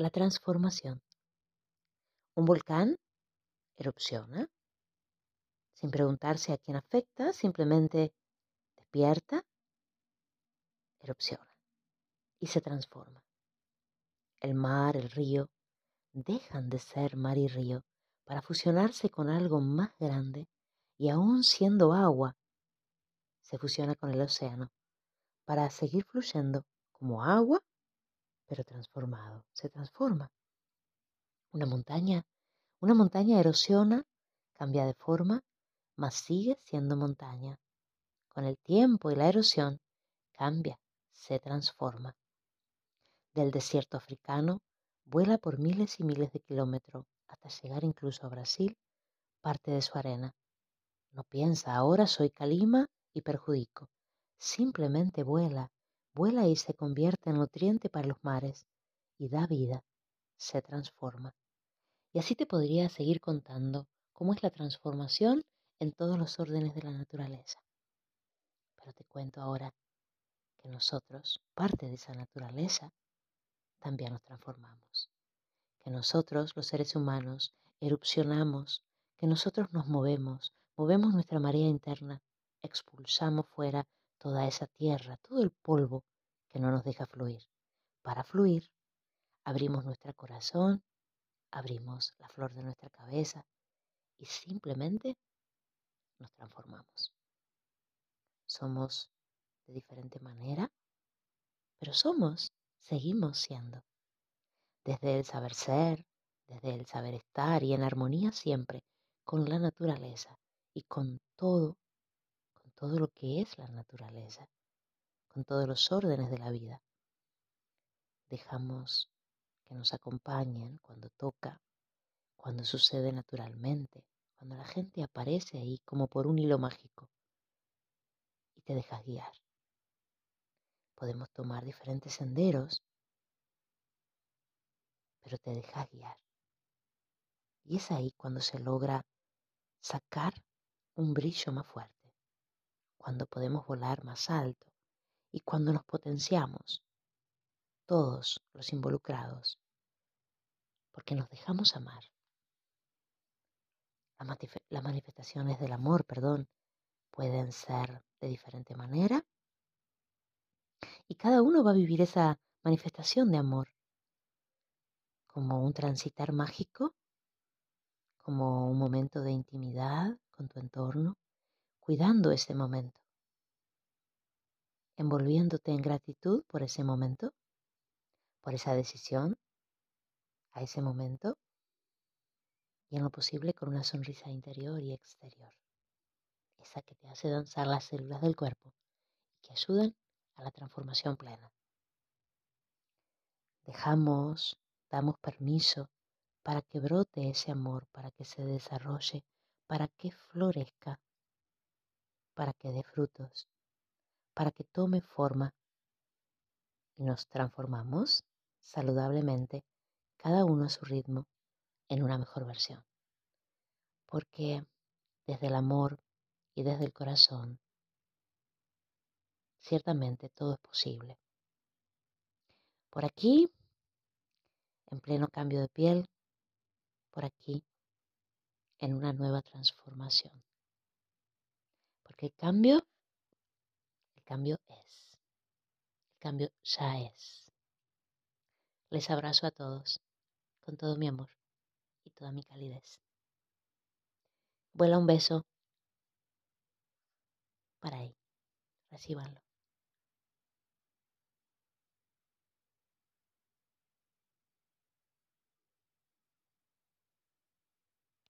la transformación. Un volcán erupciona sin preguntarse a quién afecta, simplemente despierta, erupciona y se transforma. El mar, el río, dejan de ser mar y río para fusionarse con algo más grande y aún siendo agua, se fusiona con el océano para seguir fluyendo como agua, pero transformado, se transforma. Una montaña, una montaña erosiona, cambia de forma, mas sigue siendo montaña. Con el tiempo y la erosión, cambia, se transforma. Del desierto africano, vuela por miles y miles de kilómetros hasta llegar incluso a Brasil, parte de su arena. No piensa, ahora soy calima y perjudico. Simplemente vuela, vuela y se convierte en nutriente para los mares y da vida, se transforma. Y así te podría seguir contando cómo es la transformación en todos los órdenes de la naturaleza. Pero te cuento ahora que nosotros, parte de esa naturaleza, también nos transformamos. Que nosotros, los seres humanos, erupcionamos, que nosotros nos movemos, movemos nuestra marea interna, expulsamos fuera toda esa tierra, todo el polvo que no nos deja fluir. Para fluir, abrimos nuestro corazón, abrimos la flor de nuestra cabeza y simplemente nos transformamos. Somos de diferente manera, pero somos, seguimos siendo. Desde el saber ser, desde el saber estar y en armonía siempre con la naturaleza y con todo todo lo que es la naturaleza, con todos los órdenes de la vida. Dejamos que nos acompañen cuando toca, cuando sucede naturalmente, cuando la gente aparece ahí como por un hilo mágico y te dejas guiar. Podemos tomar diferentes senderos, pero te dejas guiar. Y es ahí cuando se logra sacar un brillo más fuerte cuando podemos volar más alto y cuando nos potenciamos, todos los involucrados, porque nos dejamos amar. Las manifestaciones del amor, perdón, pueden ser de diferente manera y cada uno va a vivir esa manifestación de amor como un transitar mágico, como un momento de intimidad con tu entorno, cuidando ese momento, envolviéndote en gratitud por ese momento, por esa decisión, a ese momento, y en lo posible con una sonrisa interior y exterior, esa que te hace danzar las células del cuerpo y que ayudan a la transformación plena. Dejamos, damos permiso para que brote ese amor, para que se desarrolle, para que florezca para que dé frutos, para que tome forma y nos transformamos saludablemente, cada uno a su ritmo, en una mejor versión. Porque desde el amor y desde el corazón, ciertamente todo es posible. Por aquí, en pleno cambio de piel, por aquí, en una nueva transformación. Porque el cambio, cambio es. El cambio ya es. Les abrazo a todos con todo mi amor y toda mi calidez. Vuela un beso para ahí. Recíbanlo.